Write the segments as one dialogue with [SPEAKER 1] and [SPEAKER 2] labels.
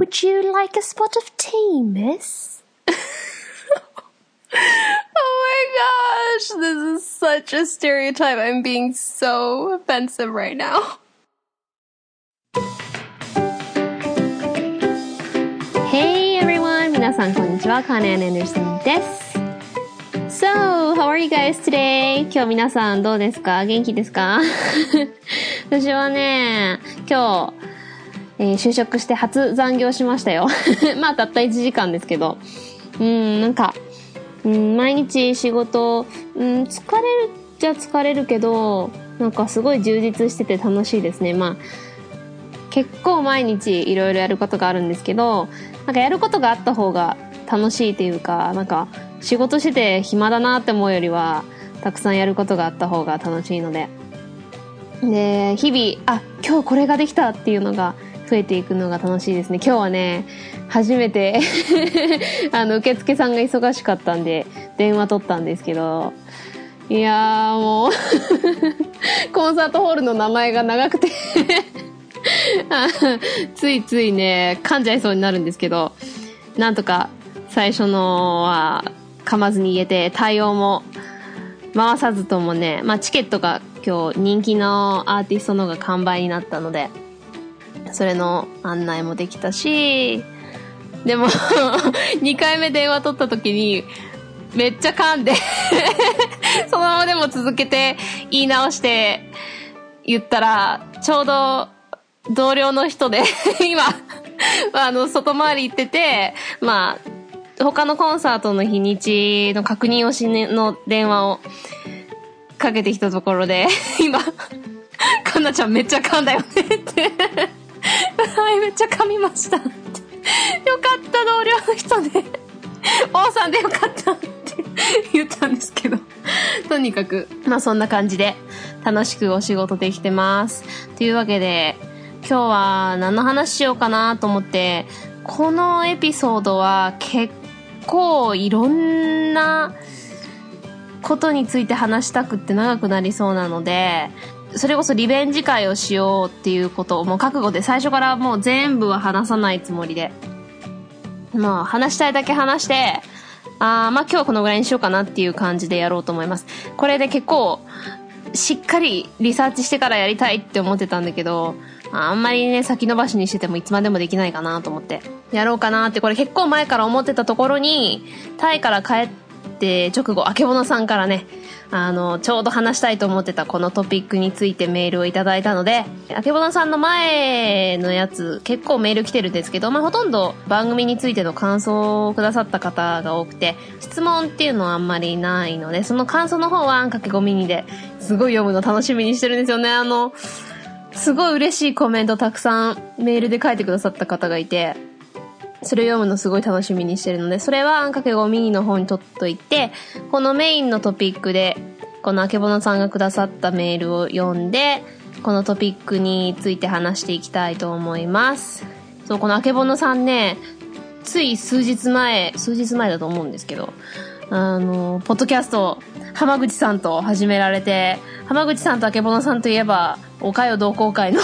[SPEAKER 1] Would you like a spot of tea, miss? oh my gosh, this is such a stereotype. I'm being so offensive right now. Hey everyone! 皆さんこんにちは。カーネン・アンダーソンです。So, how are you guys today? 今日皆さんどうですか元気ですか私はね、今日、 えー就職して初残業しましたよ。まあ、たった1時間ですけど。うん、なんか、うん、毎日仕事、うん、疲れるっちゃ疲れるけど、なんかすごい充実してて楽しいですね。まあ、結構毎日いろいろやることがあるんですけど、なんかやることがあった方が楽しいというか、なんか仕事してて暇だなって思うよりは、たくさんやることがあった方が楽しいので。で、日々、あ、今日これができたっていうのが増えていくのが楽しいですね。今日はね、初めて あの、受付さんが忙しかったんで、電話取ったんですけど、いやーもう コンサートホールの名前が長くて ついついね、噛んじゃいそうになるんですけど、なんとか最初のは噛まずに言えて、対応も回さずともね、まあチケットが今日人気のアーティストの方が完売になったので、それの案内もできたし、でも、2回目電話取った時に、めっちゃ噛んで そのままでも続けて言い直して言ったら、ちょうど同僚の人で 今、あの、外回り行ってて、まあ、他のコンサートの日にちの確認をしねの電話をかけてきたところで、今、かなちゃんめっちゃ噛んだよねって。はい、めっちゃ噛みましたって。よかった、同僚の人で。王さんでよかったって言ったんですけど。とにかく、まあそんな感じで楽しくお仕事できてます。というわけで、今日は何の話しようかなと思って、このエピソードは結構いろんなことについて話したくって長くなりそうなので、それこそリベンジ会をしようっていうことをもう覚悟で最初からもう全部は話さないつもりで。まあ話したいだけ話して、あーまあ今日はこのぐらいにしようかなっていう感じでやろうと思います。これで結構しっかりリサーチしてからやりたいって思ってたんだけど、あんまりね、先延ばしにしててもいつまでもできないかなと思って、やろうかなって、これ結構前から思ってたところに、タイから帰って直後、あけぼのさんからね、あの、ちょうど話したいと思ってたこのトピックについてメールをいただいたので、あけぼのさんの前のやつ、結構メール来てるんですけど、まあ、ほとんど番組についての感想をくださった方が多くて、質問っていうのはあんまりないので、その感想の方は、駆け込みにで、すごい読むの楽しみにしてるんですよね。あの、すごい嬉しいコメントたくさんメールで書いてくださった方がいて、それを読むのすごい楽しみにしてるので、それはあんかけごミニの方に取っといて、このメインのトピックで、このあけぼのさんがくださったメールを読んで、このトピックについて話していきたいと思います。そう、このあけぼのさんね、つい数日前、数日前だと思うんですけど、あの、ポッドキャスト、浜口さんと始められて、浜口さんとあけぼのさんといえば、おかよ同好会の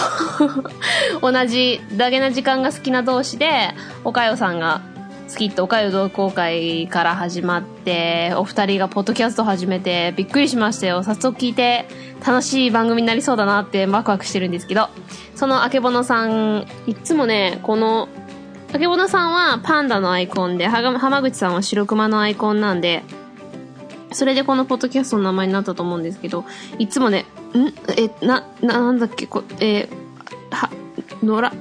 [SPEAKER 1] 同じ、ダゲな時間が好きな同士で、おかよさんが好きっておかよ同好会から始まって、お二人がポッドキャスト始めて、びっくりしましたよ。早速聞いて、楽しい番組になりそうだなってワクワクしてるんですけど、そのあけぼのさん、いつもね、この、あけぼのさんはパンダのアイコンで、はが浜口さんは白熊のアイコンなんで、それでこのポッドキャストの名前になったと思うんですけど、いつもね、ん？え、な、な、んだっけ、こえーは、野良、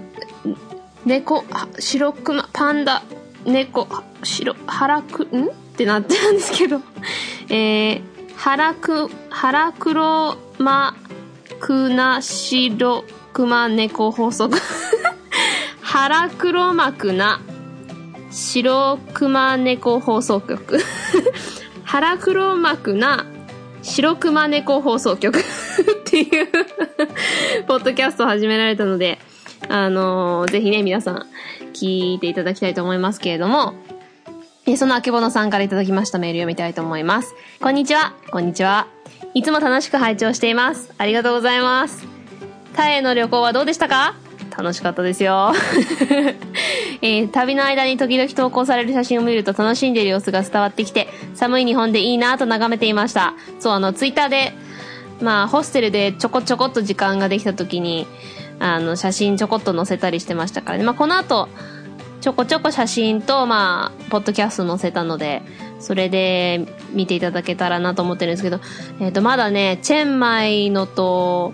[SPEAKER 1] 猫、白熊、パンダ、猫、白、腹く、ん？ってなってるんですけど、えー、腹く、腹黒ま、くな、白熊猫法則。腹黒幕な、白熊猫放送局。腹黒幕な白熊猫放送局 っていうポッドキャストを始められたので、あのーぜひね、皆さん聞いていただきたいと思いますけれども、えそのあけぼのさんからいただきましたメール読みたいと思います。こんにちは。こんにちは。いつも楽しく拝聴しています。ありがとうございます。タイへの旅行はどうでしたか？楽しかったですよ。えー旅の間に時々投稿される写真を見ると楽しんでいる様子が伝わってきて、寒い日本でいいなと眺めていました。そう、あの、ツイッターで、まあ、ホステルでちょこちょこっと時間ができた時に、あの、写真ちょこっと載せたりしてましたからね。まあ、この後、ちょこちょこ写真と、まあ、ポッドキャスト載せたので、それで見ていただけたらなと思ってるんですけど、えっ、と、まだね、チェンマイのと、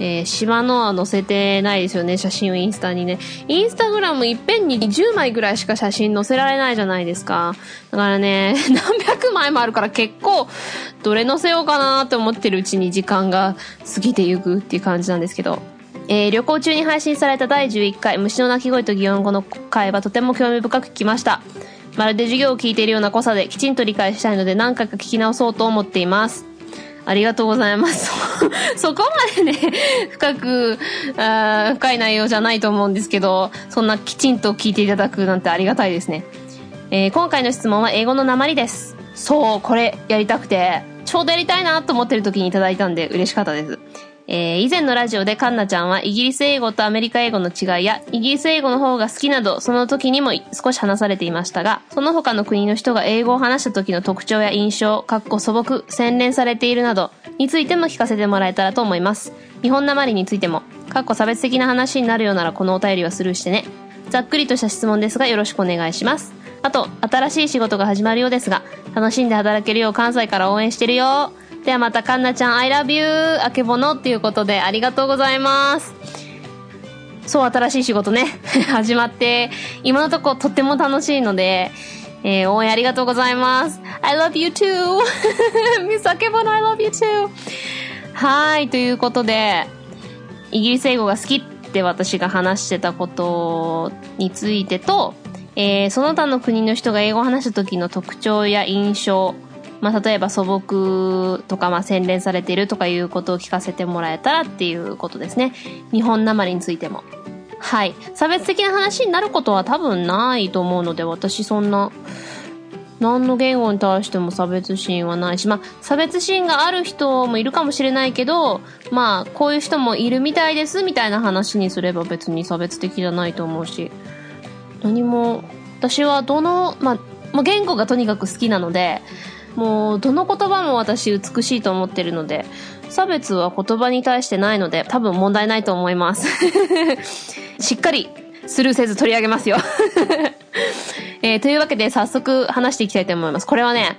[SPEAKER 1] えー島のは載せてないですよね、写真をインスタにね。インスタグラムいっぺんに10枚ぐらいしか写真載せられないじゃないですか。だからね、何百枚もあるから結構、どれ載せようかなって思ってるうちに時間が過ぎてゆくっていう感じなんですけど。えー旅行中に配信された第11回虫の鳴き声と擬音語の回はとても興味深く聞きました。まるで授業を聞いているような濃さできちんと理解したいので何回か聞き直そうと思っています。ありがとうございます。そこまでね、深く、あ深い内容じゃないと思うんですけど、そんなきちんと聞いていただくなんてありがたいですね。えー今回の質問は英語の鉛です。そう、これやりたくて、ちょうどやりたいなと思ってる時にいただいたんで嬉しかったです。えー以前のラジオでカンナちゃんはイギリス英語とアメリカ英語の違いや、イギリス英語の方が好きなど、その時にも少し話されていましたが、その他の国の人が英語を話した時の特徴や印象、かっこ素朴、洗練されているなど、についても聞かせてもらえたらと思います。日本なまりについても、かっこ差別的な話になるようならこのお便りはスルーしてね。ざっくりとした質問ですがよろしくお願いします。あと、新しい仕事が始まるようですが、楽しんで働けるよう関西から応援してるよ。ではまた、かんなちゃん、I love you! あけぼのっていうことでありがとうございます。そう、新しい仕事ね、始まって、今のところとっても楽しいので、えー応援ありがとうございます。I love you too! ミスあけぼの I love you too! はい、ということで、イギリス英語が好きって私が話してたことについてと、えーその他の国の人が英語を話した時の特徴や印象、まあ、例えば素朴とか、まあ、洗練されているとかいうことを聞かせてもらえたらっていうことですね。日本なまりについても。はい。差別的な話になることは多分ないと思うので、私そんな、何の言語に対しても差別心はないし、まあ、差別心がある人もいるかもしれないけど、まあ、こういう人もいるみたいですみたいな話にすれば別に差別的じゃないと思うし、何も、私はどの、まあ、もう言語がとにかく好きなので、もうどの言葉も私美しいと思ってるので、差別は言葉に対してないので、多分問題ないと思います。しっかりスルーせず取り上げますよ。えーというわけで早速話していきたいと思います。これはね、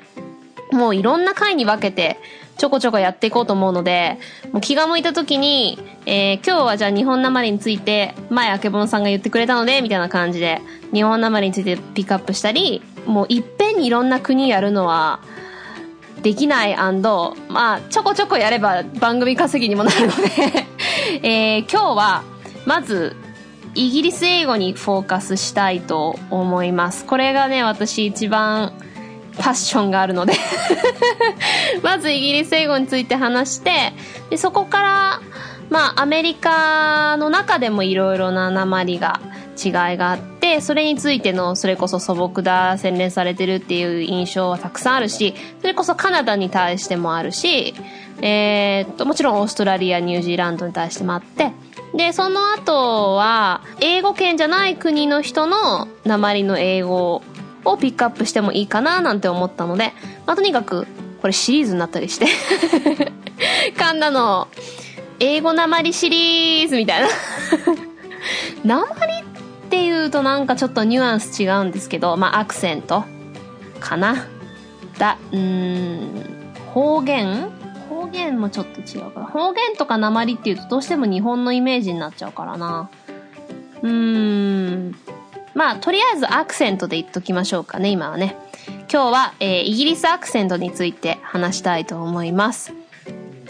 [SPEAKER 1] もういろんな回に分けてちょこちょこやっていこうと思うので、もう気が向いた時に、えー今日はじゃあ日本なまりについて、前あけぼのさんが言ってくれたので、みたいな感じで、日本なまりについてピックアップしたり、もういっぺんにいろんな国やるのは、できないまあ、ちょこちょこやれば番組稼ぎにもなるので、えー今日は、まず、イギリス英語にフォーカスしたいと思います。これがね、私一番パッションがあるので まずイギリス英語について話して、でそこから、まあ、アメリカの中でもいろいろな鉛が違いがあって、それについての、それこそ素朴だ、洗練されてるっていう印象はたくさんあるし、それこそカナダに対してもあるし、えーっと、もちろんオーストラリア、ニュージーランドに対してもあって、で、その後は、英語圏じゃない国の人の鉛の英語をピックアップしてもいいかななんて思ったので、まあ、とにかく、これシリーズになったりして、カンナの英語鉛シリーズみたいな。鉛っていうとなんかちょっとニュアンス違うんですけど、まあアクセントかな。だ、うん、方言？方言もちょっと違うから。方言とか鉛っていうとどうしても日本のイメージになっちゃうからな。うーん。まあ、とりあえずアクセントで言っときましょうかね、今はね。今日は、えーイギリスアクセントについて話したいと思います。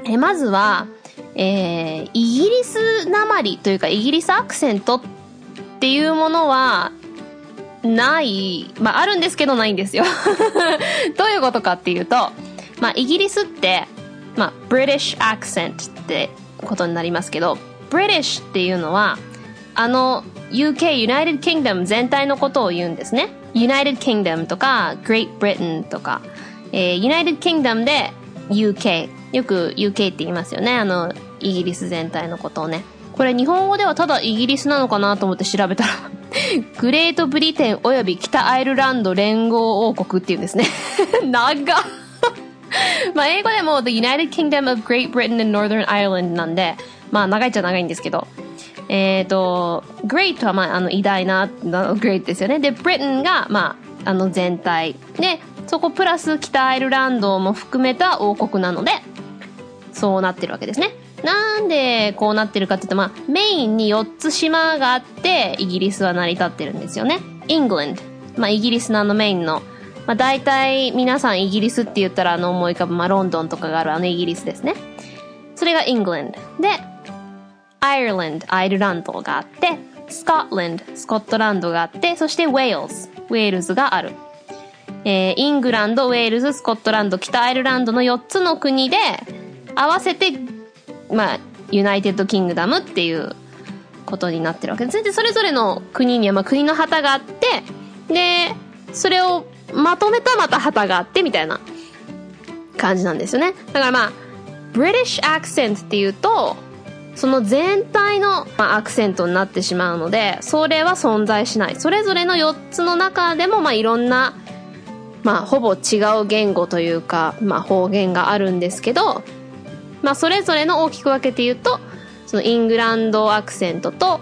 [SPEAKER 1] えまずは、えーイギリス鉛というか、イギリスアクセントっていうものは、ない、まあ、あるんですけどないんですよ。どういうことかっていうと、まあ、イギリスって、まあ、British accent ってことになりますけど、British っていうのは、あの UK、United Kingdom 全体のことを言うんですね。United Kingdom とか Great Britain とか、えー United Kingdom で UK。よく UK って言いますよね。あの、イギリス全体のことをね。これ日本語ではただイギリスなのかなと思って調べたら、グレートブリテンおよび北アイルランド連合王国っていうんですね。長っまあ英語でも The United Kingdom of Great Britain and Northern Ireland なんで、まあ長いっちゃ長いんですけど、えっ、ー、と、Great はまああの偉大な、Great ですよね。で、Britain がまああの全体。で、そこプラス北アイルランドも含めた王国なので、そうなってるわけですね。なんでこうなってるかって言うと、まあ、メインに4つ島があって、イギリスは成り立ってるんですよね。イングランド。まあ、イギリスのあのメインの、まあ、大体皆さんイギリスって言ったらあの思い浮かぶ、まあ、ロンドンとかがあるあのイギリスですね。それがイングランド。で、アイルランド、アイルランドがあって、スコットランド、スコットランドがあって、そしてウェールズ、ウェールズがある。えー、イングランド、ウェールズ、スコットランド、北アイルランドの4つの国で、合わせてまあ、 United Kingdom っていうことになってるわけです。で、それぞれの国には、まあ、国の旗があって、で、それをまとめたまた旗があって、みたいな感じなんですよね。だからまあ、 British accent っていうと、その全体の、まあ、アクセントになってしまうので、それは存在しない。それぞれの4つの中でも、まあ、いろんな、まあ、ほぼ違う言語というか、まあ、方言があるんですけど、まあ、それぞれの大きく分けて言うと、そのイングランドアクセントと、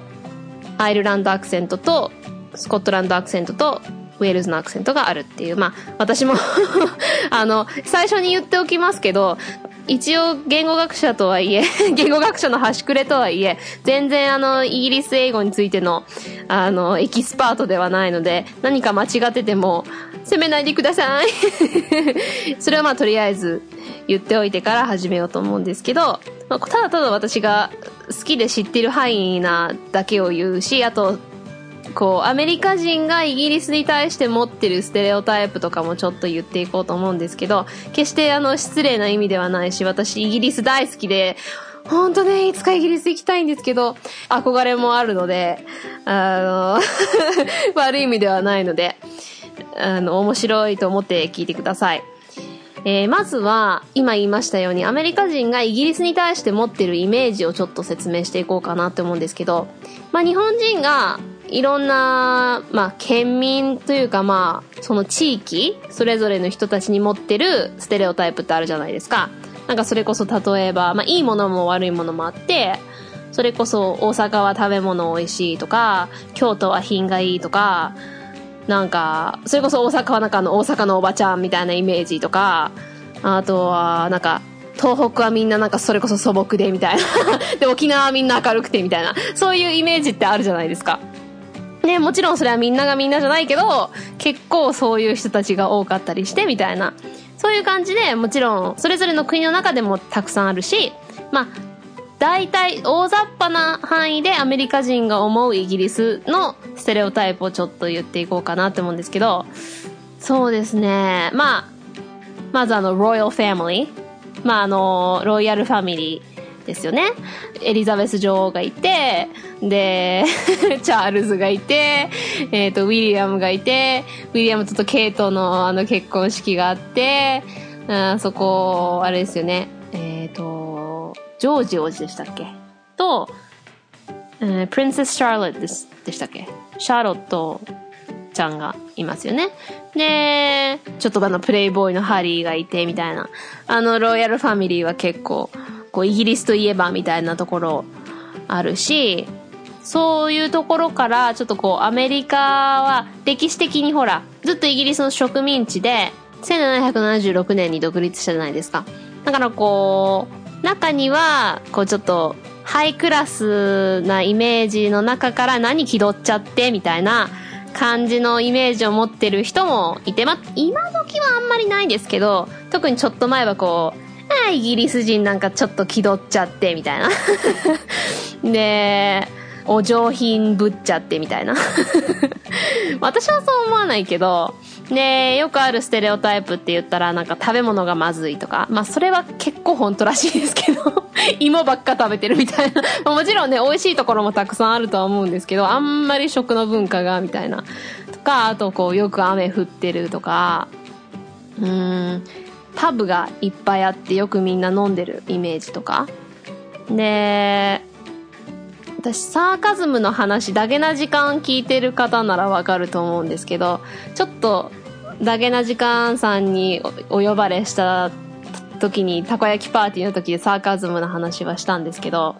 [SPEAKER 1] アイルランドアクセントと、スコットランドアクセントと、ウェールズのアクセントがあるっていう、まあ、私も あの、最初に言っておきますけど、一応言語学者とはいえ 言語学者の端くれとはいえ、全然あの、イギリス英語についての、あの、エキスパートではないので、何か間違ってても、責めないでください。それはまあとりあえず言っておいてから始めようと思うんですけど、まあ、ただただ私が好きで知ってる範囲なだけを言うし、あと、こう、アメリカ人がイギリスに対して持ってるステレオタイプとかもちょっと言っていこうと思うんですけど、決してあの、失礼な意味ではないし、私イギリス大好きで、本当ね、いつかイギリス行きたいんですけど、憧れもあるので、あの 悪い意味ではないので、あの、面白いと思って聞いてください。えー、まずは、今言いましたように、アメリカ人がイギリスに対して持ってるイメージをちょっと説明していこうかなって思うんですけど、まあ日本人がいろんな、まあ県民というかまあ、その地域、それぞれの人たちに持ってるステレオタイプってあるじゃないですか。なんかそれこそ例えば、まあいいものも悪いものもあって、それこそ大阪は食べ物美味しいとか、京都は品がいいとか、なんか、それこそ大阪はなんかあの大阪のおばちゃんみたいなイメージとか、あとはなんか、東北はみんななんかそれこそ素朴でみたいな。で、沖縄はみんな明るくてみたいな。そういうイメージってあるじゃないですか。ね、もちろんそれはみんながみんなじゃないけど、結構そういう人たちが多かったりしてみたいな。そういう感じで、もちろんそれぞれの国の中でもたくさんあるし、まあ、大体大雑把な範囲でアメリカ人が思うイギリスのステレオタイプをちょっと言っていこうかなって思うんですけど、そうですね。まあ、まずあの、ロイヤルファミリー。まああの、ロイヤルファミリーですよね。エリザベス女王がいて、で、チャールズがいて、えっ、ー、と、ウィリアムがいて、ウィリアムとケイトのあの結婚式があって、あそこ、あれですよね。えっ、ー、と、ジョージ王子でしたっけ？と、えー、プリンセス・シャーロットでしたっけ？シャーロットちゃんがいますよね。で、ちょっとあのプレイボーイのハリーがいてみたいな。あのロイヤルファミリーは結構、こうイギリスといえばみたいなところあるし、そういうところからちょっとこうアメリカは歴史的にほら、ずっとイギリスの植民地で1776年に独立したじゃないですか。だからこう、中には、こうちょっと、ハイクラスなイメージの中から何気取っちゃってみたいな感じのイメージを持ってる人もいて、ま、今時はあんまりないですけど、特にちょっと前はこう、あイギリス人なんかちょっと気取っちゃってみたいな。で、お上品ぶっちゃってみたいな。私はそう思わないけど、で、よくあるステレオタイプって言ったら、なんか食べ物がまずいとか。まあ、それは結構本当らしいですけど、芋ばっか食べてるみたいな。もちろんね、美味しいところもたくさんあるとは思うんですけど、あんまり食の文化が、みたいな。とか、あとこう、よく雨降ってるとか、うーん、パブがいっぱいあってよくみんな飲んでるイメージとか。で、私、サーカズムの話、ダゲな時間聞いてる方ならわかると思うんですけど、ちょっと、ダゲな時間さんにお呼ばれした時に、たこ焼きパーティーの時でサーカズムの話はしたんですけど、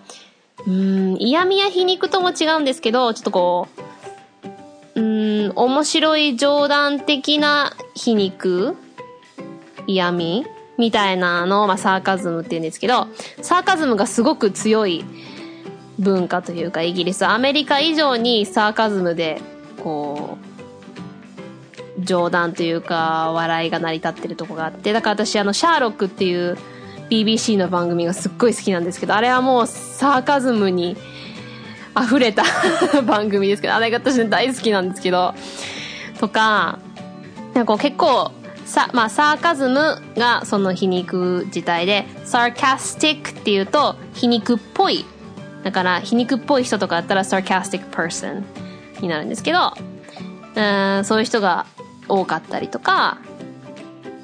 [SPEAKER 1] うん、嫌味や皮肉とも違うんですけど、ちょっとこう、うん、面白い冗談的な皮肉嫌味みたいなのを、まあ、サーカズムって言うんですけど、サーカズムがすごく強い文化というか、イギリス、アメリカ以上にサーカズムで、こう、冗談というか、笑いが成り立ってるとこがあって、だから私、あの、シャーロックっていう BBC の番組がすっごい好きなんですけど、あれはもうサーカズムに溢れた 番組ですけど、あれが私大好きなんですけど、とか、なんか結構、さ、まあ、サーカズムがその皮肉自体で、sarcastic っていうと皮肉っぽい。だから、皮肉っぽい人とかだったら sarcastic person になるんですけど、うん、そういう人が多かったりとか、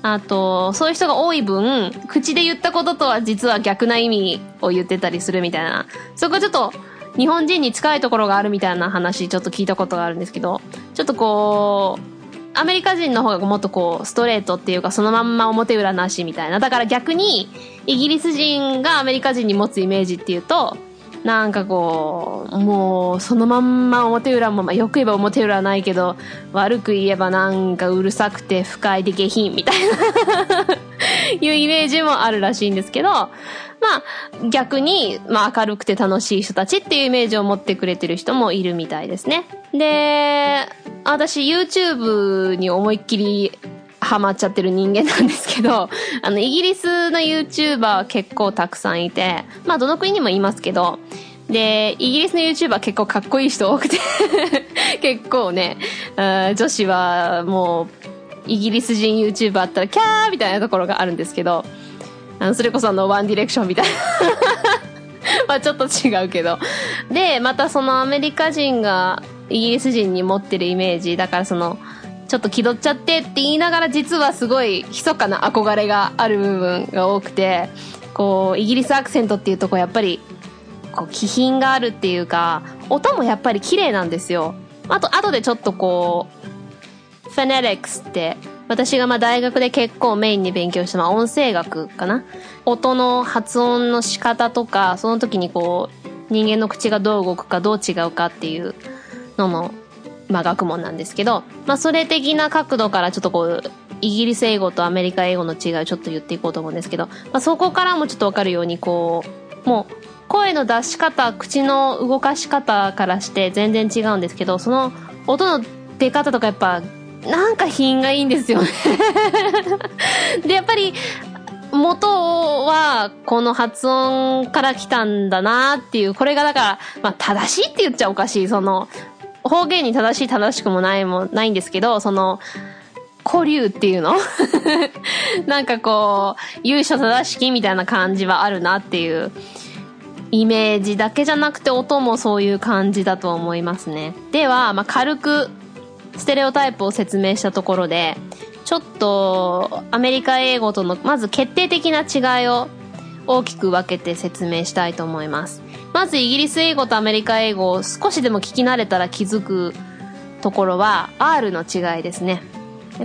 [SPEAKER 1] あと、そういう人が多い分、口で言ったこととは実は逆な意味を言ってたりするみたいな。そこちょっと、日本人に近いところがあるみたいな話ちょっと聞いたことがあるんですけど、ちょっとこう、アメリカ人の方がもっとこう、ストレートっていうか、そのまんま表裏なしみたいな。だから逆に、イギリス人がアメリカ人に持つイメージっていうと、なんかこう、もう、そのまんま表裏も、まあ、よく言えば表裏ないけど、悪く言えばなんかうるさくて不快で下品みたいな いうイメージもあるらしいんですけど、まあ、逆に、まあ明るくて楽しい人たちっていうイメージを持ってくれてる人もいるみたいですね。で、私 YouTube に思いっきりハマっちゃってる人間なんですけど、あの、イギリスの YouTuber 結構たくさんいて、まあどの国にもいますけど、で、イギリスの YouTuber 結構かっこいい人多くて 結構ね、女子はもう、イギリス人 YouTuber あったらキャーみたいなところがあるんですけど、あの、それこそあの、ワンディレクションみたいな まあちょっと違うけど。で、またそのアメリカ人がイギリス人に持ってるイメージ、だからその、ちょっと気取っちゃってって言いながら実はすごい密かな憧れがある部分が多くて、こう、イギリスアクセントっていうとこやっぱり、こう、気品があるっていうか、音もやっぱり綺麗なんですよ。あと、後でちょっとこう、フェネレックスって、私がまあ大学で結構メインに勉強したのは音声学かな。音の発音の仕方とか、その時にこう、人間の口がどう動くかどう違うかっていうののまあ、学問なんですけど、まあ、それ的な角度からちょっとこう、イギリス英語とアメリカ英語の違いをちょっと言っていこうと思うんですけど、まあ、そこからもちょっとわかるように、こう、もう、声の出し方、口の動かし方からして全然違うんですけど、その音の出方とかやっぱ、なんか品がいいんですよね。で、やっぱり、元はこの発音から来たんだなっていう、これがだから、まあ正しいって言っちゃおかしい、その、方言に正しい正しくもないもないんですけど、その、古流っていうの？なんかこう、優勝正しきみたいな感じはあるなっていうイメージだけじゃなくて音もそういう感じだと思いますね。では、まあ、軽くステレオタイプを説明したところで、ちょっとアメリカ英語とのまず決定的な違いを大きく分けて説明したいと思います。まずイギリス英語とアメリカ英語を少しでも聞き慣れたら気づくところは R の違いですね。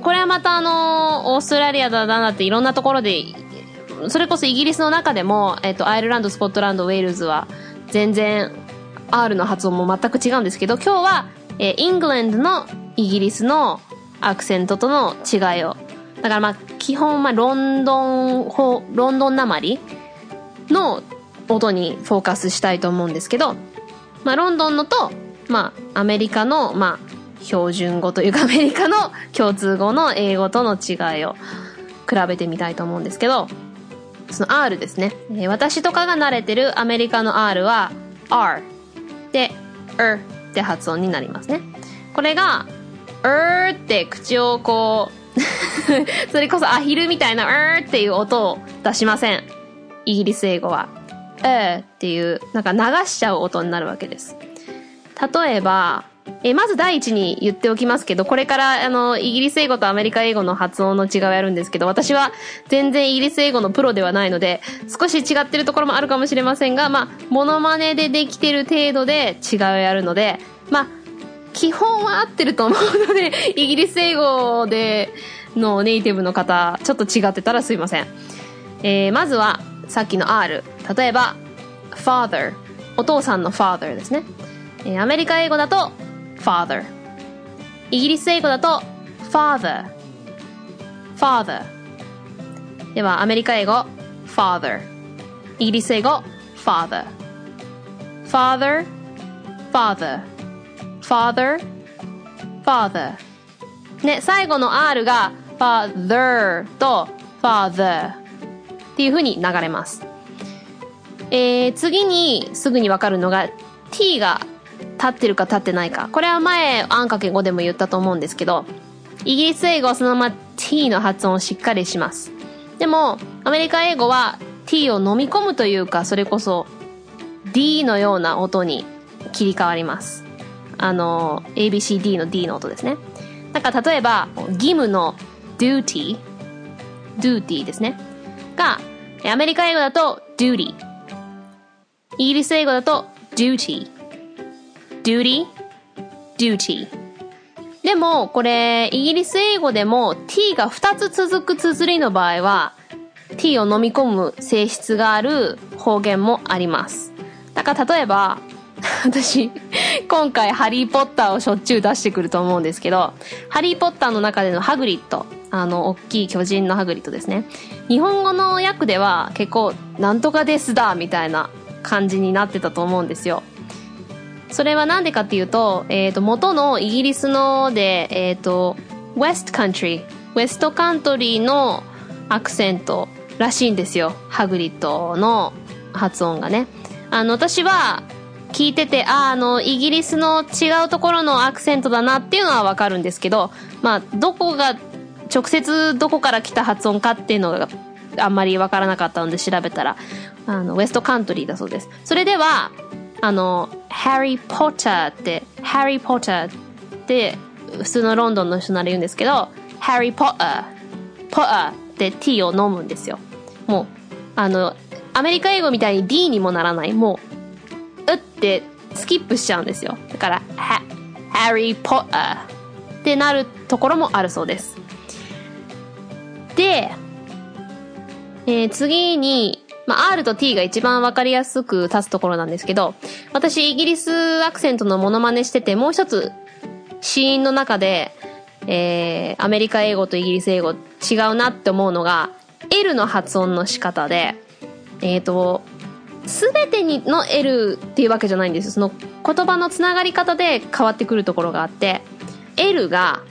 [SPEAKER 1] これはまたあの、オーストラリアだなっていろんなところで、それこそイギリスの中でも、えっと、アイルランド、スコットランド、ウェールズは全然 R の発音も全く違うんですけど、今日は、えイングランドのイギリスのアクセントとの違いを。だからまあ、基本、まあ、ロンドン、ロンドンなまりの音にフォーカスしたいと思うんですけど、まあ、ロンドンのと、まあ、アメリカの、まあ、標準語というかアメリカの共通語の英語との違いを比べてみたいと思うんですけど、その R ですね。え、私とかが慣れてるアメリカの R は R で R って発音になりますね。これが R って口をこう それこそアヒルみたいな R っていう音を出しません。イギリス英語は。えーっていう、なんか流しちゃう音になるわけです。例えば、えまず第一に言っておきますけど、これから、あの、イギリス英語とアメリカ英語の発音の違いをやるんですけど、私は全然イギリス英語のプロではないので、少し違ってるところもあるかもしれませんが、まあ、モノマネでできてる程度で違いをやるので、まあ、基本は合ってると思うので、イギリス英語でのネイティブの方、ちょっと違ってたらすいません。えーまずは、さっきの R。例えば、father。お父さんの father ですね。えーアメリカ英語だと、father。イギリス英語だと、father。father。では、アメリカ英語、father。イギリス英語、father。father, father, father, father. ね、最後の R が father と father っていう風に流れます。えー、次にすぐにわかるのが t が立ってるか立ってないか。これは前、あんかけ語でも言ったと思うんですけど、イギリス英語はそのまま t の発音をしっかりします。でも、アメリカ英語は t を飲み込むというか、それこそ D のような音に切り替わります。あの、ABCD の D の音ですね。なんか例えば、義務の duty、duty ですね。が、アメリカ英語だと duty。イギリス英語だと duty。duty, duty。でも、これ、イギリス英語でも t が2つ続く綴りの場合は、t を飲み込む性質がある方言もあります。だから例えば、私、今回ハリーポッターをしょっちゅう出してくると思うんですけど、ハリーポッターの中でのハグリッド、あの、大きい巨人のハグリッドですね。日本語の訳では結構、なんとかですだ、みたいな感じになってたと思うんですよ。それはなんでかっていうと、えっ、と、元のイギリスので、えっ、と、West Country、ウェストカントリーのアクセントらしいんですよ。ハグリッドの発音がね。あの、私は聞いてて、ああ、の、イギリスの違うところのアクセントだなっていうのはわかるんですけど、まあ、どこが、直接どこから来た発音かっていうのがあんまりわからなかったので調べたら、あの、ウェストカントリーだそうです。それでは、あの、ハリー・ポッターって、ハリー・ポッターって、普通のロンドンの人なら言うんですけど、ハリー・ポッター、ポッターって T を飲むんですよ。もう、あの、アメリカ英語みたいに D にもならない。もう、うってスキップしちゃうんですよ。だから、ハ、ハリー・ポッターってなるところもあるそうです。で、えー次に、まあ、R と T が一番わかりやすく立つところなんですけど、私、イギリスアクセントのモノマネしてて、もう一つ、シーンの中で、えー、アメリカ英語とイギリス英語違うなって思うのが、L の発音の仕方で、えっ、と、すべてにの L っていうわけじゃないんです。その言葉のつながり方で変わってくるところがあって、L が、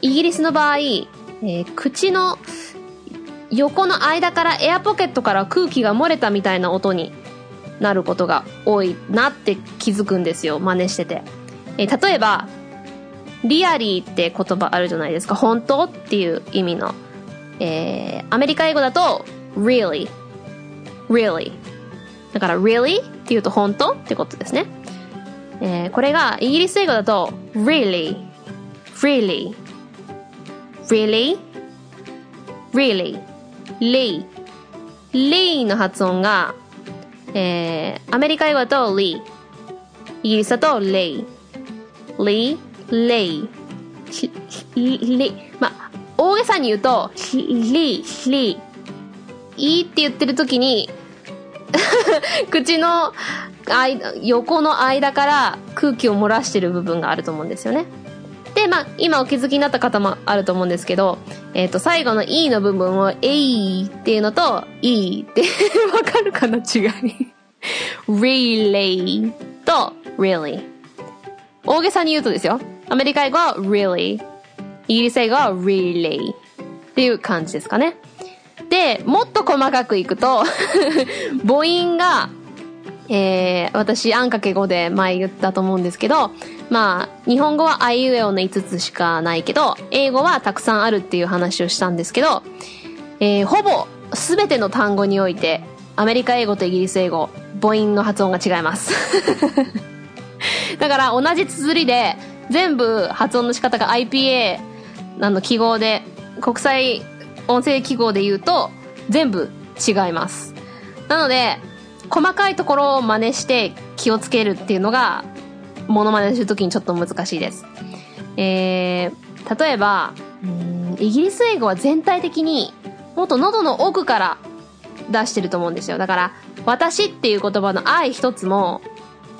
[SPEAKER 1] イギリスの場合、えー口の横の間からエアポケットから空気が漏れたみたいな音になることが多いなって気づくんですよ。真似してて。えー例えば、リアリーって言葉あるじゃないですか。本当っていう意味の。えーアメリカ英語だと、really, really. だから、really? って言うと本当ってことですね。えーこれがイギリス英語だと、really, really, really, really, lee, lee の発音が、えーアメリカ英語だと lee、イギリスだと lay、lee, lay, ひひ lay まあ、大げさに言うと、ひ lee, lee いいって言ってる時に、口の間横の間から空気を漏らしてる部分があると思うんですよね。で、まあ、今お気づきになった方もあると思うんですけど、えっ、と、最後の E の部分を、えいっていうのと、いって、わかるかな？違い。really と really。大げさに言うとですよ。アメリカ英語は really。イギリス英語は really。っていう感じですかね。で、もっと細かくいくと、母音が、えー、私、あんかけ語で前言ったと思うんですけど、まあ、日本語はあいうえおの5つしかないけど、英語はたくさんあるっていう話をしたんですけど、えー、ほぼ全ての単語において、アメリカ英語とイギリス英語、母音の発音が違います。だから同じ綴りで、全部発音の仕方が IPA あの記号で、国際音声記号で言うと、全部違います。なので、細かいところを真似して気をつけるっていうのが、モノマネするときにちょっと難しいです。えー、例えば、イギリス英語は全体的にもっと喉の奥から出してると思うんですよ。だから、私っていう言葉の I 一つも、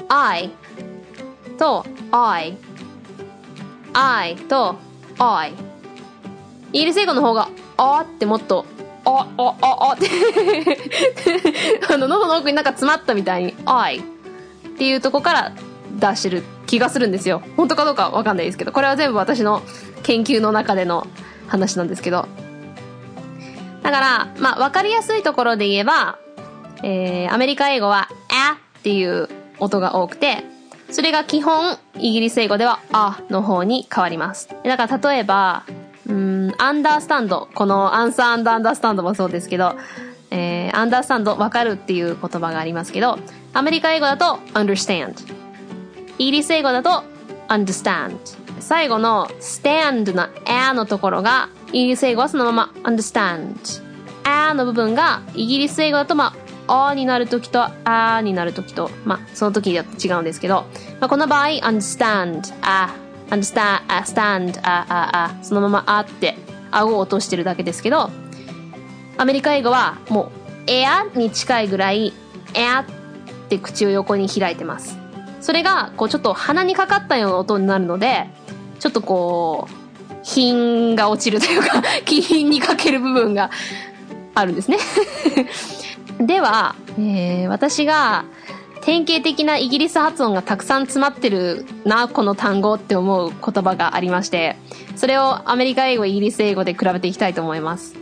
[SPEAKER 1] I と I、I と I。イギリス英語の方が、あってもっと、あ、あ、あ、あって あの、喉の奥になんか詰まったみたいに、I っていうとこから出してる気がするんですよ。本当かどうかわかんないですけど、これは全部私の研究の中での話なんですけど。だから、まあ、わかりやすいところで言えば、えー、アメリカ英語は、あっていう音が多くて、それが基本、イギリス英語では、あの方に変わります。だから、例えば、アンダースタンド。このアンサーアンダースタンドもそうですけど、えー、アンダースタンド、わかるっていう言葉がありますけど、アメリカ英語だと understand。イギリス英語だと understand。最後の stand の a のところが、イギリス英語はそのまま understand。a の部分が、イギリス英語だとまあ、あになるときと、あになるときと、まあ、その時で違うんですけど、まあ、この場合、understand, あ、understand, あ、stand, あ、あ、あ、そのままあって、顎を落としてるだけですけど、アメリカ英語はもう、エアに近いぐらい、エアって口を横に開いてます。それが、こうちょっと鼻にかかったような音になるので、ちょっとこう、品が落ちるというか、気品にかける部分があるんですね では、えー、私が典型的なイギリス発音がたくさん詰まってるな、この単語って思う言葉がありまして、それをアメリカ英語、イギリス英語で比べていきたいと思います。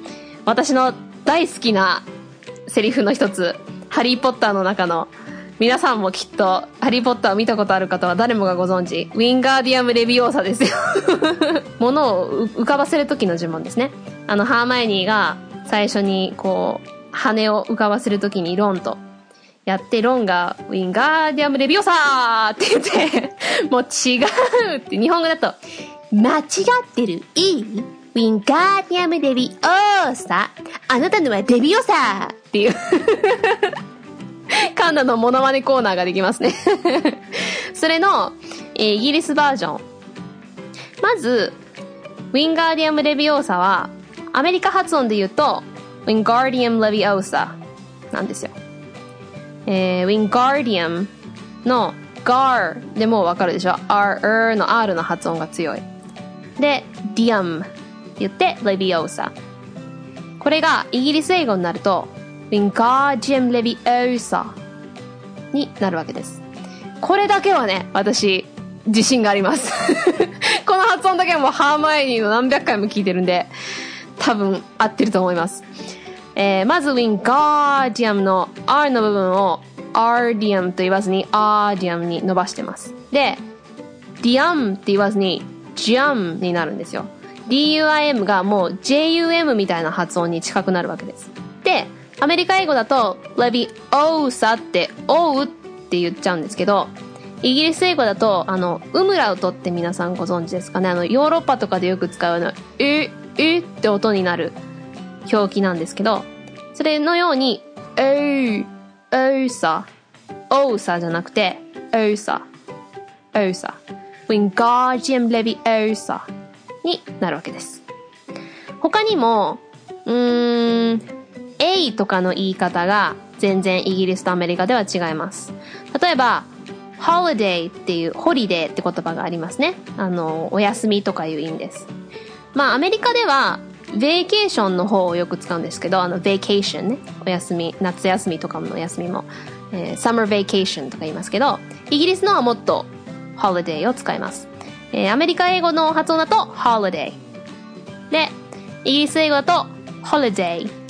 [SPEAKER 1] 私の大好きなセリフの一つ、ハリーポッターの中の皆さんもきっと、ハリーポッターを見たことある方は誰もがご存知、ウィンガーディアム・レビオーサですよ。ものを浮かばせる時の呪文ですね。あの、ハーマイニーが最初にこう、羽を浮かばせる時にロンとやって、ロンが、ウィンガーディアム・レビオサーって言って、もう違うって日本語だと、間違ってるいいウィンガーディアム・レビオーサあなたのはレビオーサーっていう カンナのモノマネコーナーができますね それの、イギリスバージョン。まず、ウィンガーディアム・レビオーサは、アメリカ発音で言うと、ウィンガーディアム・レビオーサなんですよ。えー、ウィンガーディアムの gar でもわかるでしょ ?r, の r の発音が強い。で、ディアムって言って、レビオーサ。これがイギリス英語になると、Wingardium Leviosa になるわけです。これだけはね、私、自信があります この発音だけはもうハーマイニーの何百回も聞いてるんで、多分合ってると思います。えー、まず Wingardium の R の部分を Ardium と言わずに Ardium に伸ばしてます。で、Dium って言わずに Jum になるんですよ。DUIM がもう JUM みたいな発音に近くなるわけです。で、アメリカ英語だと、レビオーサって、オウって言っちゃうんですけど、イギリス英語だと、あの、ウムラウトって皆さんご存知ですかね？あの、ヨーロッパとかでよく使うの、え、えって音になる表記なんですけど、それのように、えー、オーサ、オーサじゃなくて、オーサ、オーサ、ウィンガージ m レビオーサになるわけです。他にも、うーん、A とかの言い方が全然イギリスとアメリカでは違います。例えば、holiday っていう、ホリデーって言葉がありますね。あの、お休みとかいう意味です。まあ、アメリカでは、ベーケーションの方をよく使うんですけど、あの、ベーケーションね。お休み、夏休みとかのお休みも、えー、summer vacation とか言いますけど、イギリスのはもっと holiday を使います。えー、アメリカ英語の発音だと holiday。で、イギリス英語だと holiday。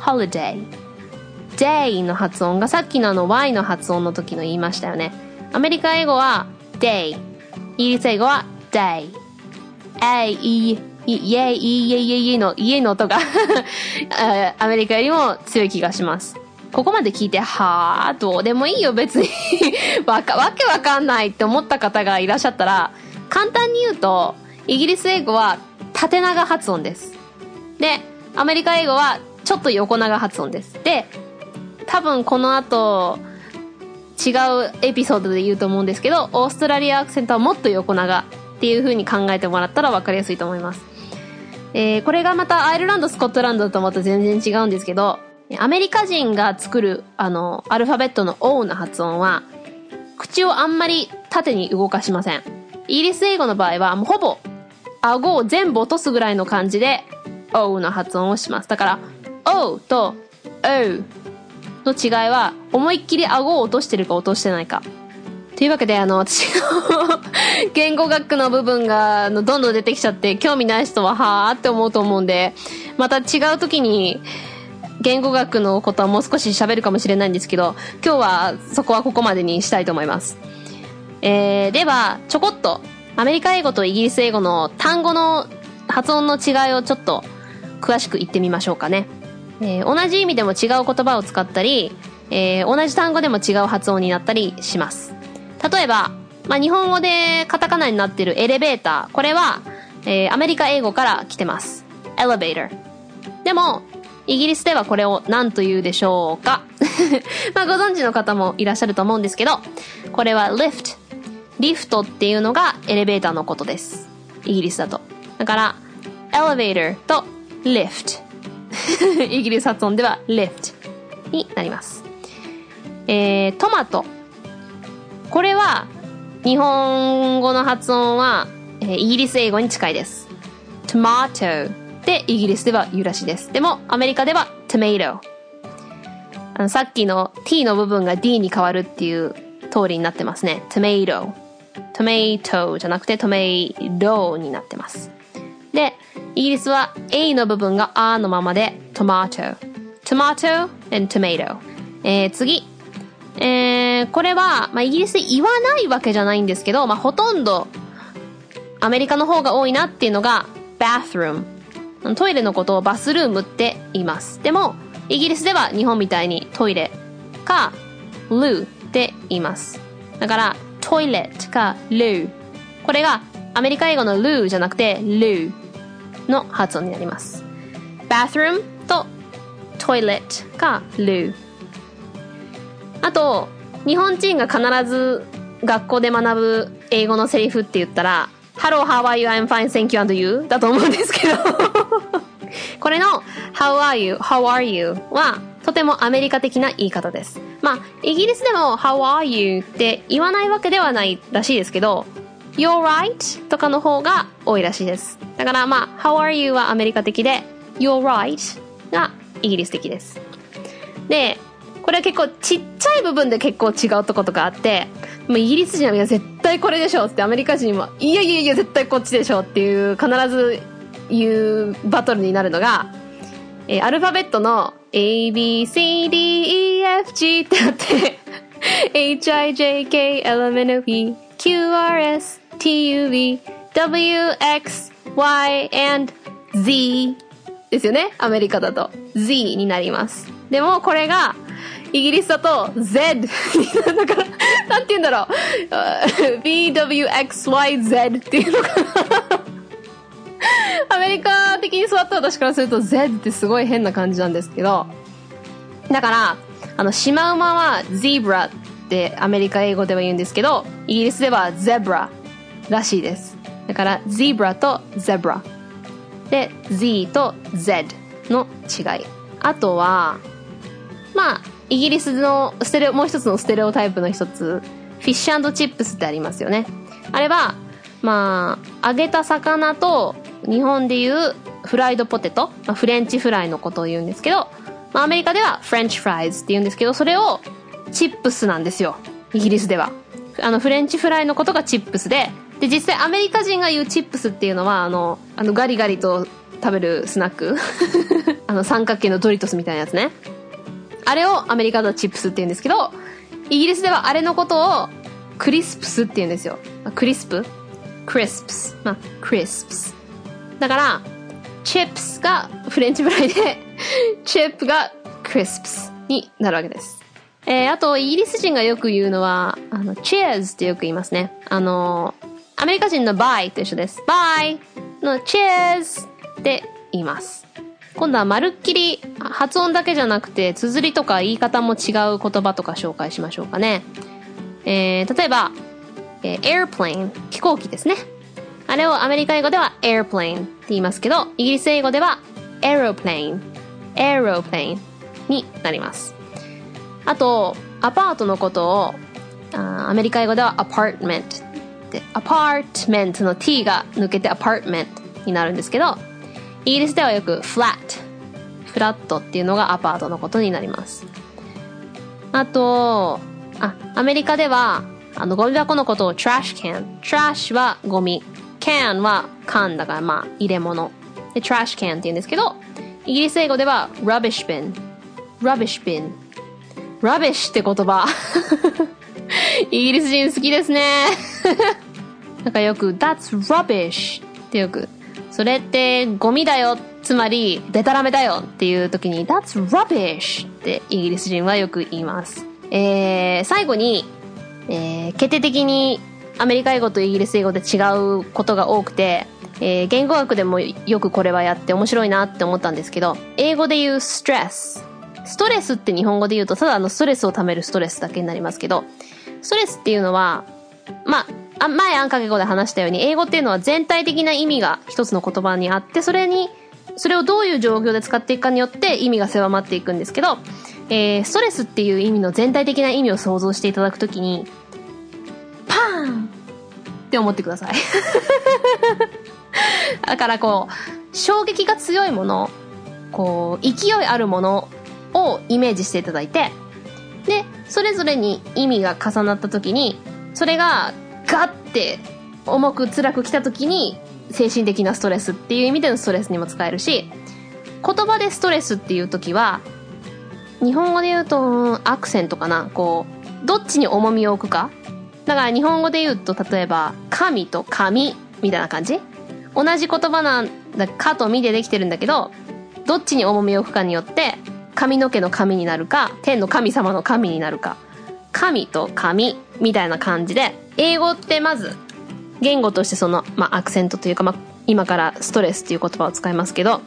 [SPEAKER 1] holiday の発音がさっきのあの y の発音の時の言いましたよねアメリカ英語は day イギリス英語は day a いいイエイイエイイエイイエイの家の音が アメリカよりも強い気がしますここまで聞いて、はあ、どう？でもいいよ、別に わか、わけわかんないって思った方がいらっしゃったら、簡単に言うと、イギリス英語は縦長発音です。で、アメリカ英語はちょっと横長発音です。で、多分この後、違うエピソードで言うと思うんですけど、オーストラリアアクセントはもっと横長っていう風に考えてもらったら分かりやすいと思います。えー、これがまたアイルランド、スコットランドとまた全然違うんですけど、アメリカ人が作る、あの、アルファベットの O の発音は、口をあんまり縦に動かしません。イギリス英語の場合は、もうほぼ、顎を全部落とすぐらいの感じで、O の発音をします。だから、O と O の違いは、思いっきり顎を落としてるか落としてないか。というわけで、あの、私の 言語学の部分が、あの、どんどん出てきちゃって、興味ない人は、はーって思うと思うんで、また違う時に、言語学のことはもう少し喋るかもしれないんですけど、今日はそこはここまでにしたいと思います。えー、では、ちょこっと、アメリカ英語とイギリス英語の単語の発音の違いをちょっと詳しく言ってみましょうかね。えー、同じ意味でも違う言葉を使ったり、えー、同じ単語でも違う発音になったりします。例えば、まあ、日本語でカタカナになってるエレベーター。これは、えー、アメリカ英語から来てます。elevator。でも、イギリスではこれを何と言うでしょうか まあご存知の方もいらっしゃると思うんですけど、これは lift。リフトっていうのがエレベーターのことです。イギリスだと。だから、elevator と lift。イギリス発音では lift になります。えー、トマト。これは、日本語の発音は、えー、イギリス英語に近いです。tomato でイギリスでは言うらしいです。でも、アメリカでは tomato。あの、さっきの t の部分が d に変わるっていう通りになってますね。tomato。tomato じゃなくて tomato になってます。で、イギリスは A の部分が R のままで tomato。tomato and tomato。えー、次。えー、これは、まあ、イギリスで言わないわけじゃないんですけど、まあ、ほとんどアメリカの方が多いなっていうのが bathroom。トイレのことをバスルームって言います。でも、イギリスでは日本みたいにトイレか loo って言います。だから、トイレットか loo。これがアメリカ英語の loo じゃなくて loo の発音になります。bathroom と toilet か loo。あと、日本人が必ず学校で学ぶ英語のセリフって言ったら、Hello, how are you? I'm fine, thank you, and you? だと思うんですけど これの How are you? How are you? はとてもアメリカ的な言い方です。まあ、イギリスでも How are you? って言わないわけではないらしいですけど、You're right? とかの方が多いらしいです。だからまあ、How are you? はアメリカ的で、You're right? がイギリス的です。で、これは結構ちっちゃい部分で結構違うとことかあって、もうイギリス人はみんな絶対これでしょってアメリカ人は、いやいやいや絶対こっちでしょっていう必ず言うバトルになるのが、えー、アルファベットの A, B, C, D, E, F, G ってあって H, I, J, K, L, M, N, O, P, Q, R, S, T, U, V, W, X, Y, and Z ですよね。アメリカだと。Z になります。でも、これが、イギリスだと Z だから、なんて言うんだろう。BWXYZ っていうのかなアメリカ的に座った私からすると Z ってすごい変な感じなんですけど、だから、あの、シマウマは Zebra ってアメリカ英語では言うんですけど、イギリスでは Zebra らしいです。だから、Zebra と Zebra。で、Z と Z の違い。あとは、まあ、イギリスのステレオ、もう一つのステレオタイプの一つ、フィッシュチップスってありますよね。あれは、まあ、揚げた魚と、日本でいうフライドポテト、まあ、フレンチフライのことを言うんですけど、まあ、アメリカではフレンチフライズって言うんですけど、それをチップスなんですよ。イギリスでは。あの、フレンチフライのことがチップスで、で、実際アメリカ人が言うチップスっていうのは、あの、あのガリガリと食べるスナック あの、三角形のドリトスみたいなやつね。あれをアメリカではチップスって言うんですけど、イギリスではあれのことをクリスプスって言うんですよ。クリスプ？クリスプス。まあ、クリスプス。だから、チップスがフレンチフライで、チップがクリスプスになるわけです。えー、あと、イギリス人がよく言うのは、あの、チェーズってよく言いますね。あの、アメリカ人の bye と一緒です。bye の cheers って言います。今度はまるっきり発音だけじゃなくて、綴りとか言い方も違う言葉とか紹介しましょうかね。えー、例えば、えー、airplane 飛行機ですね。あれをアメリカ英語では airplane って言いますけど、イギリス英語では aeroplane aeroplane になります。あと、アパートのことをあアメリカ英語では apartment で、apartment の t が抜けて apartment になるんですけど、イギリスではよく flat、フラットっていうのがアパートのことになります。あと、あ、アメリカでは、あの、ゴミ箱のことを trash can。trash はゴミ。can は缶だからまあ入れ物。で、trash can って言うんですけど、イギリス英語では rubbish bin。rubbish bin。rubbish って言葉。イギリス人好きですね。なんかよく、that's rubbish ってよく、それってゴミだよ、つまり、デタラメだよっていう時に、that's rubbish ってイギリス人はよく言います。えー、最後に、えー、決定的にアメリカ英語とイギリス英語で違うことが多くて、えー、言語学でもよくこれはやって面白いなって思ったんですけど、英語で言うストレス。ストレスって日本語で言うと、ただのストレスを貯めるストレスだけになりますけど、ストレスっていうのは、まあ、あ前あんかけ語で話したように、英語っていうのは全体的な意味が一つの言葉にあって、それに、それをどういう状況で使っていくかによって意味が狭まっていくんですけど、えー、ストレスっていう意味の全体的な意味を想像していただくときに、パーンって思ってください。だからこう、衝撃が強いもの、こう、勢いあるものをイメージしていただいて、で、それぞれに意味が重なった時に、それがガッて重く辛く来た時に、精神的なストレスっていう意味でのストレスにも使えるし、言葉でストレスっていう時は、日本語で言うと、アクセントかな。こう、どっちに重みを置くか。だから日本語で言うと、例えば、神と神みたいな感じ？同じ言葉なんだ、かとみでできてるんだけど、どっちに重みを置くかによって、髪の毛の神になるか、天の神様の神になるか、神と神みたいな感じで、英語ってまず、言語としてその、まあ、アクセントというか、まあ、今からストレスっていう言葉を使いますけど、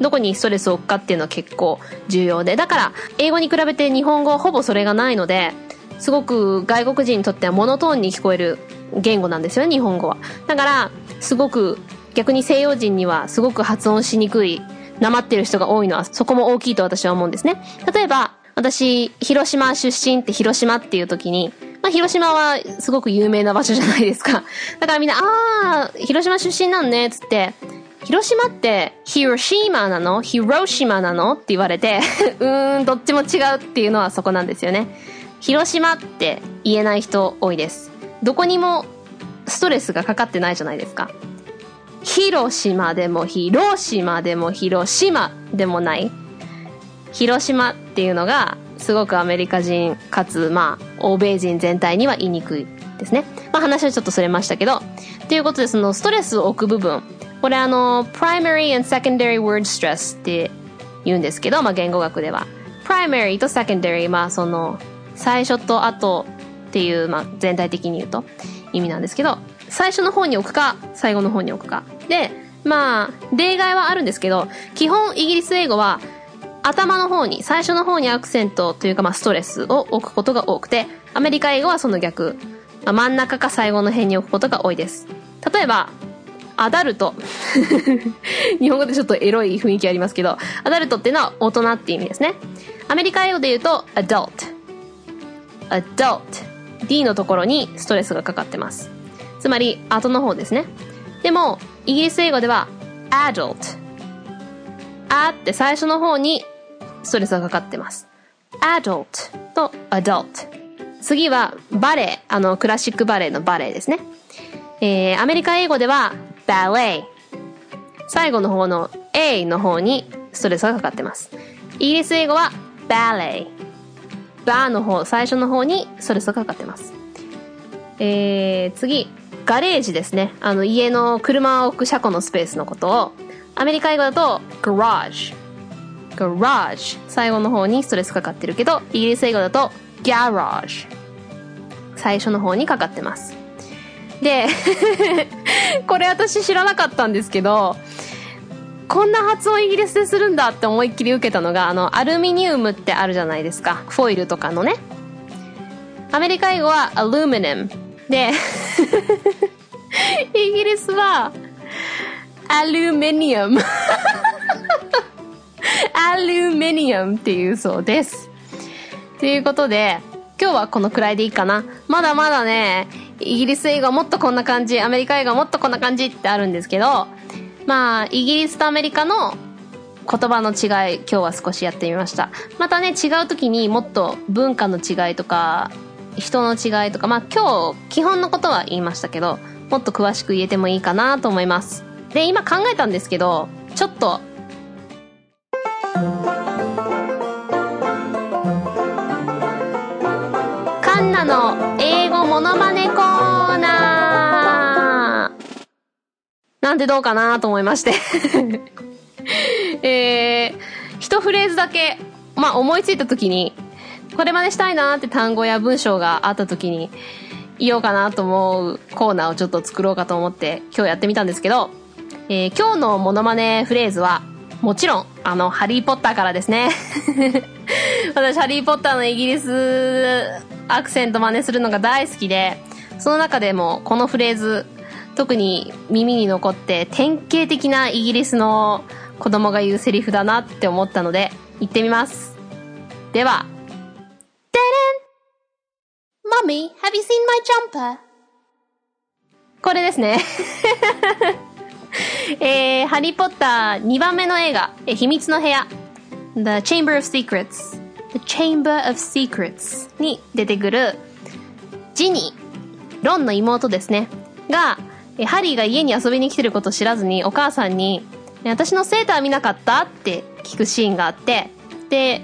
[SPEAKER 1] どこにストレスを置くかっていうのは結構重要で、だから、英語に比べて日本語はほぼそれがないので、すごく外国人にとってはモノトーンに聞こえる言語なんですよね、日本語は。だから、すごく、逆に西洋人にはすごく発音しにくいなまってる人が多いのはそこも大きいと私は思うんですね。例えば、私、広島出身って広島っていう時に、まあ、広島はすごく有名な場所じゃないですか。だからみんな、あー、広島出身なんね、つって、広島って、ヒロシマなの？ヒロシマなの？って言われて うーん、どっちも違うっていうのはそこなんですよね。広島って言えない人多いです。どこにもストレスがかかってないじゃないですか。広島でも広島でも広島でもない。広島っていうのがすごくアメリカ人かつまあ欧米人全体には言いにくいですね。まあ話はちょっとそれましたけど。ということでそのストレスを置く部分。これあの、primary and secondary word stress って言うんですけど、まあ言語学では。primary と secondary、まあその、最初と後っていう、まあ全体的に言うと意味なんですけど、最初の方に置くか、最後の方に置くか。で、まあ、例外はあるんですけど、基本イギリス英語は頭の方に、最初の方にアクセントというか、まあ、ストレスを置くことが多くて、アメリカ英語はその逆、まあ、真ん中か最後の辺に置くことが多いです。例えば、アダルト。日本語でちょっとエロい雰囲気ありますけど、アダルトっていうのは大人って意味ですね。アメリカ英語で言うと、adult。adult。D のところにストレスがかかってます。つまり、後の方ですね。でも、イギリス英語では、adult。あって最初の方にストレスがかかってます。adult と adult。次は、バレエ。あの、クラシックバレエのバレエですね。えー、アメリカ英語では、ballet。最後の方の A の方にストレスがかかってます。イギリス英語は、ballet。バーの方、最初の方にストレスがかかってます。えー、次、ガレージですね。あの、家の車を置く車庫のスペースのことを、アメリカ英語だと、garage。garage。最後の方にストレスかかってるけど、イギリス英語だと、garage。最初の方にかかってます。で、これ私知らなかったんですけど、こんな発音イギリスでするんだって思いっきり受けたのが、あの、アルミニウムってあるじゃないですか。フォイルとかのね。アメリカ英語は アルミニウム。で、イギリスは、アルミニウム。アルミニウムっていうそうです。ということで、今日はこのくらいでいいかな。まだまだね、イギリス英語もっとこんな感じ、アメリカ英語もっとこんな感じってあるんですけど、まあ、イギリスとアメリカの言葉の違い、今日は少しやってみました。またね、違う時にもっと文化の違いとか、人の違いとか、まあ今日基本のことは言いましたけど、もっと詳しく言えてもいいかなと思います。で、今考えたんですけど、ちょっと、のモノマネコーナーなんてどうかなと思いまして えー、一フレーズだけ、まあ思いついた時に、これ真似したいなって単語や文章があった時に言おうかなと思うコーナーをちょっと作ろうかと思って今日やってみたんですけど、えー、今日のモノマネフレーズは、もちろん、あの、ハリーポッターからですね。私、ハリーポッターのイギリスアクセント真似するのが大好きで、その中でもこのフレーズ、特に耳に残って典型的なイギリスの子供が言うセリフだなって思ったので、言ってみます。では、でれん !Mommy, have you seen my jumper? これですね。えー、ハリーポッター2番目の映画、え秘密の部屋、The Chamber of Secrets、The Chamber of Secrets に出てくる、ジニー、ロンの妹ですね、が、ハリーが家に遊びに来てることを知らずにお母さんに、私のセーター見なかったって聞くシーンがあって、で、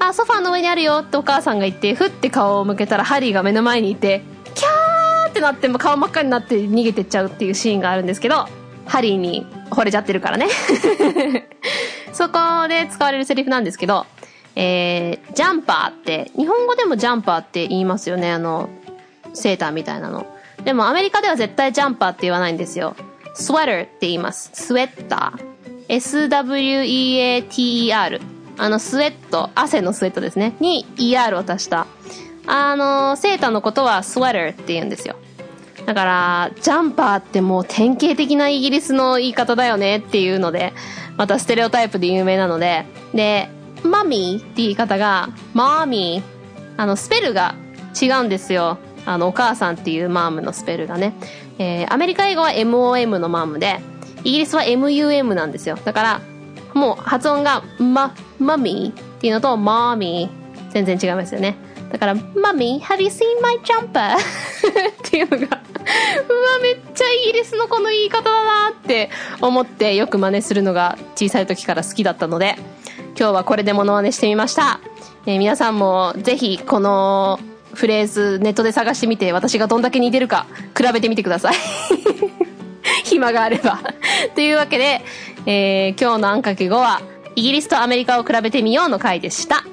[SPEAKER 1] あ、ソファーの上にあるよってお母さんが言って、ふって顔を向けたらハリーが目の前にいて、キャーってなっても顔真っ赤になって逃げてっちゃうっていうシーンがあるんですけど、ハリーに惚れちゃってるからね。そこで使われるセリフなんですけど、えー、ジャンパーって、日本語でもジャンパーって言いますよね、あの、セーターみたいなの。でもアメリカでは絶対ジャンパーって言わないんですよ。スウェ t ーって言います。スウェッター。S-W-E-A-T-E-R。あの、スウェット、汗のスウェットですね。に ER を足した。あの、セーターのことはスウェ t ーって言うんですよ。だから、ジャンパーってもう典型的なイギリスの言い方だよねっていうので、またステレオタイプで有名なので、で、マミーって言い方が、マーミー。あの、スペルが違うんですよ。あの、お母さんっていうマームのスペルがね。えー、アメリカ英語は MOM のマームで、イギリスは MUM なんですよ。だから、もう発音が、ま、マミーっていうのと、マーミー。全然違いますよね。だから、マミー、have you seen my jumper? っていうのがうわ、めっちゃイギリスのこの言い方だなって思ってよく真似するのが小さい時から好きだったので、今日はこれでモノマネしてみました。えー、皆さんもぜひこのフレーズネットで探してみて私がどんだけ似てるか比べてみてください。暇があれば というわけで、えー、今日のあんかけ5はイギリスとアメリカを比べてみようの回でした。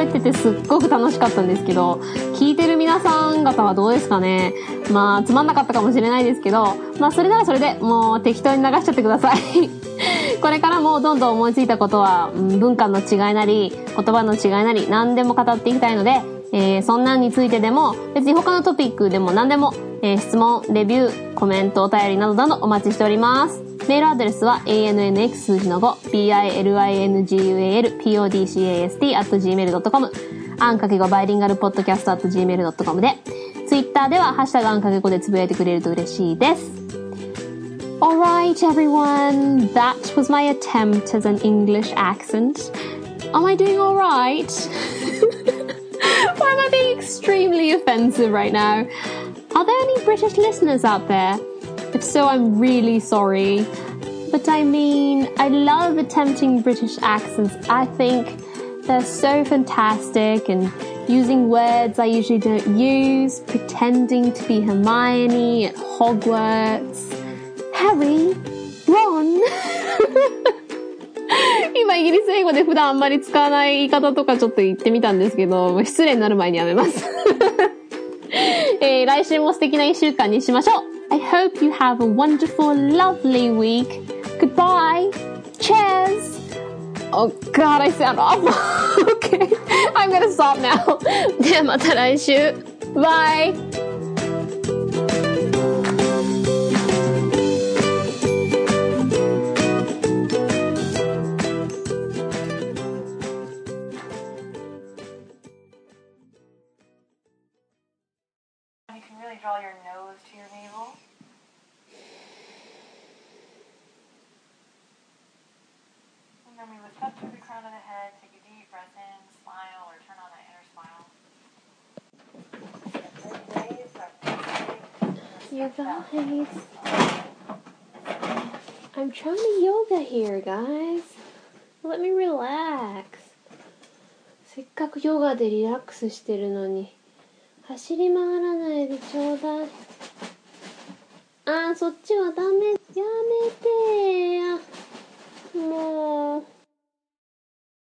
[SPEAKER 1] 喋っててすっごく楽しかったんですけど、聞いてる皆さん方はどうですかね？まあ、つまんなかったかもしれないですけど、まあ、それならそれでもう適当に流しちゃってください。これからもどんどん思いついたことは、文化の違いなり、言葉の違いなり、何でも語っていきたいので、えー、そんなんについてでも、別に他のトピックでも何でも、えー、質問、レビュー、コメント、お便りなどなどお待ちしております。メールアドレスは annx 数字の5、bilingual podcast.gmail.com、あんかけ語バイリンガルポッドキャスト gmail.com で、ツイッターではハッシュタグあんかけ語でつぶやいてくれると嬉しいです。Alright everyone, that was my attempt as an English accent. Am I doing alright? Why am I being extremely offensive right now? Are there any British listeners out there? If so, I'm really sorry. But I mean, I love attempting British accents. I think they're so fantastic and using words I usually don't use, pretending to be Hermione at Hogwarts. Harry, Ron. 今イギリス英語で普段あんまり使わない言い方とかちょっと言ってみたんですけど、失礼になる前にやめます。えー、来週も素敵な一週間にしましょう I hope you have a wonderful, lovely week. Goodbye. Cheers. Oh god, I sound awful. okay, I'm gonna stop now. ではまた来週。Bye! guys. Let me relax. せっかくヨガでリラックスしてるのに、走り回らないでちょうだい。あー、そっちはダメ。やめて。もう。